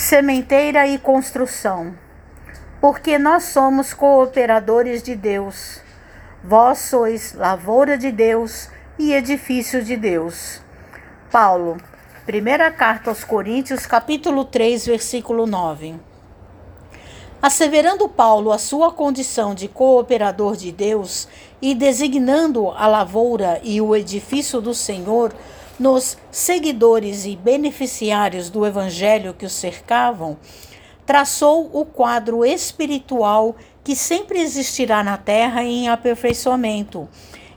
Sementeira e construção. Porque nós somos cooperadores de Deus. Vós sois lavoura de Deus e edifício de Deus. Paulo, primeira carta aos Coríntios, capítulo 3, versículo 9. Asseverando Paulo a sua condição de cooperador de Deus e designando a lavoura e o edifício do Senhor, nos seguidores e beneficiários do evangelho que o cercavam, traçou o quadro espiritual que sempre existirá na terra em aperfeiçoamento,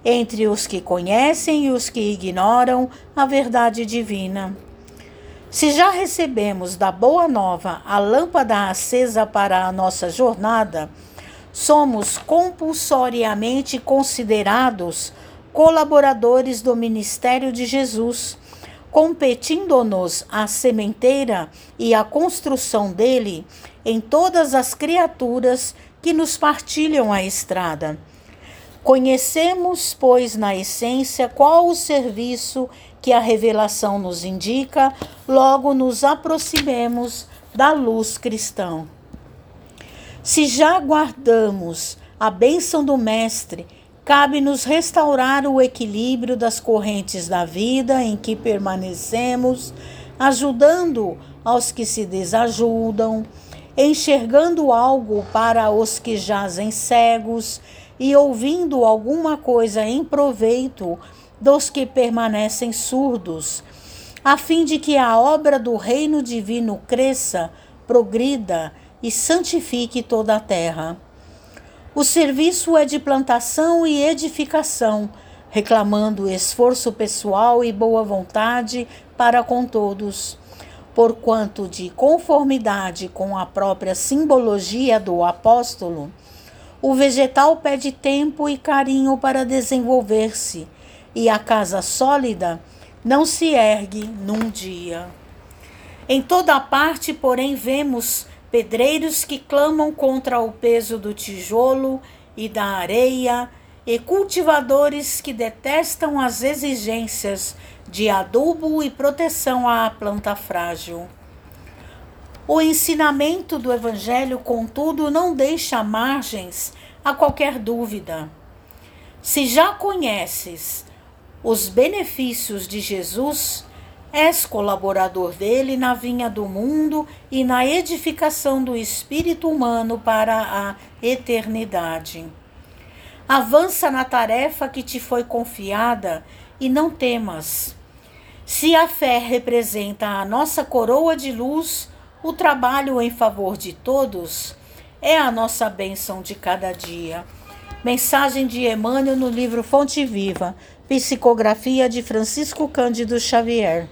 entre os que conhecem e os que ignoram a verdade divina. Se já recebemos da Boa Nova a lâmpada acesa para a nossa jornada, somos compulsoriamente considerados colaboradores do ministério de Jesus, competindo-nos a sementeira e a construção dele em todas as criaturas que nos partilham a estrada. Conhecemos, pois, na essência, qual o serviço que a revelação nos indica, logo nos aproximemos da luz cristã. Se já guardamos a bênção do Mestre Cabe-nos restaurar o equilíbrio das correntes da vida em que permanecemos, ajudando aos que se desajudam, enxergando algo para os que jazem cegos e ouvindo alguma coisa em proveito dos que permanecem surdos, a fim de que a obra do reino divino cresça, progrida e santifique toda a terra. O serviço é de plantação e edificação, reclamando esforço pessoal e boa vontade para com todos. Porquanto, de conformidade com a própria simbologia do apóstolo, o vegetal pede tempo e carinho para desenvolver-se, e a casa sólida não se ergue num dia. Em toda parte, porém, vemos pedreiros que clamam contra o peso do tijolo e da areia, e cultivadores que detestam as exigências de adubo e proteção à planta frágil. O ensinamento do Evangelho, contudo, não deixa margens a qualquer dúvida. Se já conheces os benefícios de Jesus, És colaborador dele na vinha do mundo e na edificação do espírito humano para a eternidade. Avança na tarefa que te foi confiada e não temas. Se a fé representa a nossa coroa de luz, o trabalho em favor de todos é a nossa bênção de cada dia. Mensagem de Emmanuel no livro Fonte Viva, Psicografia de Francisco Cândido Xavier.